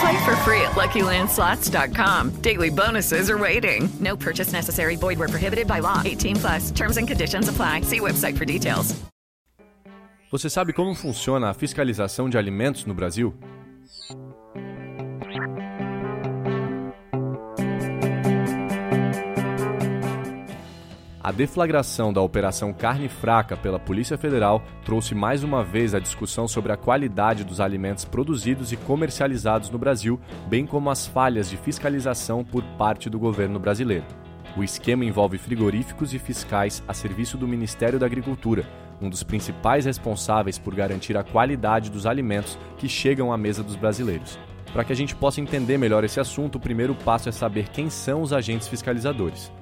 Play for free at LuckyLandSlots.com. Daily bonuses are waiting. No purchase necessary. Void were prohibited by law. 18 plus. Terms and conditions apply. See website for details. Você sabe como funciona a fiscalização de alimentos no Brasil? A deflagração da Operação Carne Fraca pela Polícia Federal trouxe mais uma vez a discussão sobre a qualidade dos alimentos produzidos e comercializados no Brasil, bem como as falhas de fiscalização por parte do governo brasileiro. O esquema envolve frigoríficos e fiscais a serviço do Ministério da Agricultura, um dos principais responsáveis por garantir a qualidade dos alimentos que chegam à mesa dos brasileiros. Para que a gente possa entender melhor esse assunto, o primeiro passo é saber quem são os agentes fiscalizadores.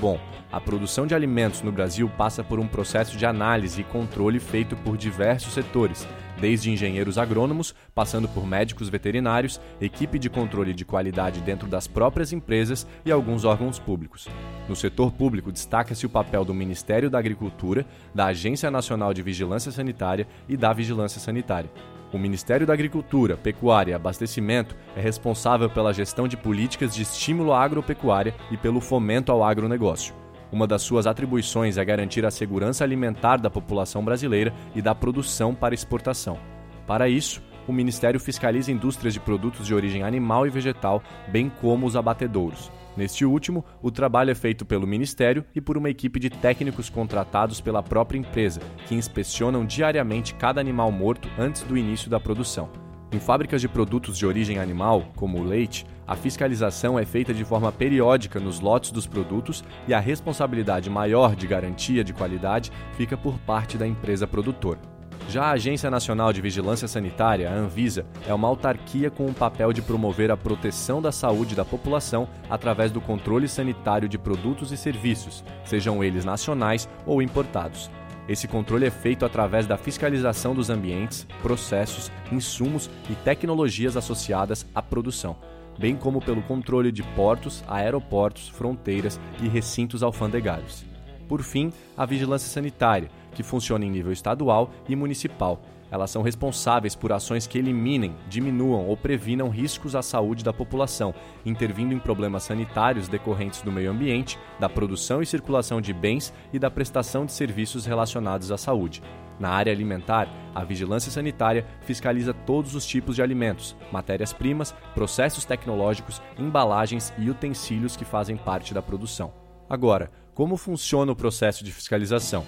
Bom, a produção de alimentos no Brasil passa por um processo de análise e controle feito por diversos setores, desde engenheiros agrônomos, passando por médicos veterinários, equipe de controle de qualidade dentro das próprias empresas e alguns órgãos públicos. No setor público, destaca-se o papel do Ministério da Agricultura, da Agência Nacional de Vigilância Sanitária e da Vigilância Sanitária. O Ministério da Agricultura, Pecuária e Abastecimento é responsável pela gestão de políticas de estímulo à agropecuária e pelo fomento ao agronegócio. Uma das suas atribuições é garantir a segurança alimentar da população brasileira e da produção para exportação. Para isso, o Ministério fiscaliza indústrias de produtos de origem animal e vegetal, bem como os abatedouros. Neste último, o trabalho é feito pelo Ministério e por uma equipe de técnicos contratados pela própria empresa, que inspecionam diariamente cada animal morto antes do início da produção. Em fábricas de produtos de origem animal, como o leite, a fiscalização é feita de forma periódica nos lotes dos produtos e a responsabilidade maior de garantia de qualidade fica por parte da empresa produtora. Já a Agência Nacional de Vigilância Sanitária, a Anvisa, é uma autarquia com o papel de promover a proteção da saúde da população através do controle sanitário de produtos e serviços, sejam eles nacionais ou importados. Esse controle é feito através da fiscalização dos ambientes, processos, insumos e tecnologias associadas à produção, bem como pelo controle de portos, aeroportos, fronteiras e recintos alfandegários. Por fim, a vigilância sanitária, que funciona em nível estadual e municipal. Elas são responsáveis por ações que eliminem, diminuam ou previnam riscos à saúde da população, intervindo em problemas sanitários decorrentes do meio ambiente, da produção e circulação de bens e da prestação de serviços relacionados à saúde. Na área alimentar, a vigilância sanitária fiscaliza todos os tipos de alimentos, matérias-primas, processos tecnológicos, embalagens e utensílios que fazem parte da produção. Agora, como funciona o processo de fiscalização?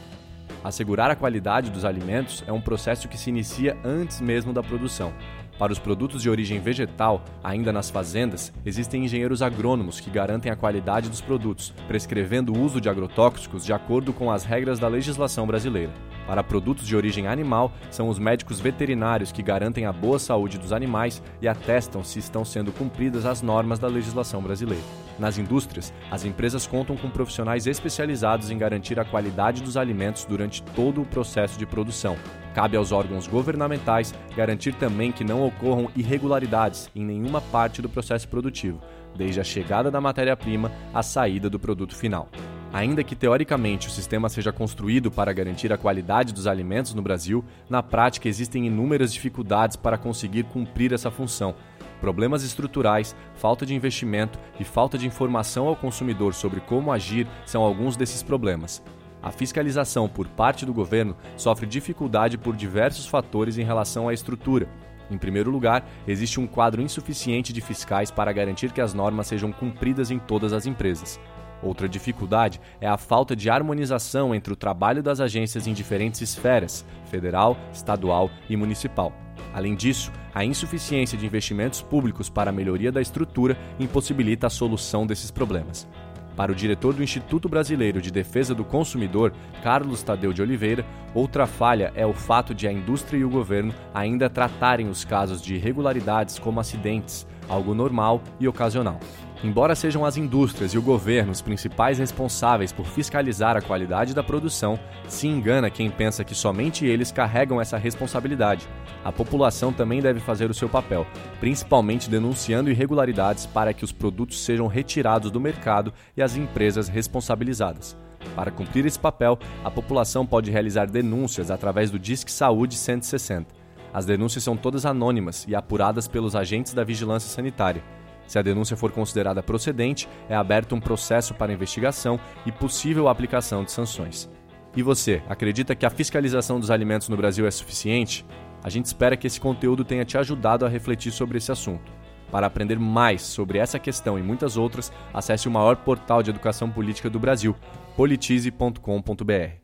Assegurar a qualidade dos alimentos é um processo que se inicia antes mesmo da produção. Para os produtos de origem vegetal, ainda nas fazendas, existem engenheiros agrônomos que garantem a qualidade dos produtos, prescrevendo o uso de agrotóxicos de acordo com as regras da legislação brasileira. Para produtos de origem animal, são os médicos veterinários que garantem a boa saúde dos animais e atestam se estão sendo cumpridas as normas da legislação brasileira. Nas indústrias, as empresas contam com profissionais especializados em garantir a qualidade dos alimentos durante todo o processo de produção. Cabe aos órgãos governamentais garantir também que não ocorram irregularidades em nenhuma parte do processo produtivo, desde a chegada da matéria-prima à saída do produto final. Ainda que teoricamente o sistema seja construído para garantir a qualidade dos alimentos no Brasil, na prática existem inúmeras dificuldades para conseguir cumprir essa função. Problemas estruturais, falta de investimento e falta de informação ao consumidor sobre como agir são alguns desses problemas. A fiscalização por parte do governo sofre dificuldade por diversos fatores em relação à estrutura. Em primeiro lugar, existe um quadro insuficiente de fiscais para garantir que as normas sejam cumpridas em todas as empresas. Outra dificuldade é a falta de harmonização entre o trabalho das agências em diferentes esferas federal, estadual e municipal. Além disso, a insuficiência de investimentos públicos para a melhoria da estrutura impossibilita a solução desses problemas. Para o diretor do Instituto Brasileiro de Defesa do Consumidor, Carlos Tadeu de Oliveira, outra falha é o fato de a indústria e o governo ainda tratarem os casos de irregularidades como acidentes, algo normal e ocasional. Embora sejam as indústrias e o governo os principais responsáveis por fiscalizar a qualidade da produção, se engana quem pensa que somente eles carregam essa responsabilidade. A população também deve fazer o seu papel, principalmente denunciando irregularidades para que os produtos sejam retirados do mercado e as empresas responsabilizadas. Para cumprir esse papel, a população pode realizar denúncias através do Disque Saúde 160. As denúncias são todas anônimas e apuradas pelos agentes da vigilância sanitária. Se a denúncia for considerada procedente, é aberto um processo para investigação e possível aplicação de sanções. E você, acredita que a fiscalização dos alimentos no Brasil é suficiente? A gente espera que esse conteúdo tenha te ajudado a refletir sobre esse assunto. Para aprender mais sobre essa questão e muitas outras, acesse o maior portal de educação política do Brasil, politize.com.br.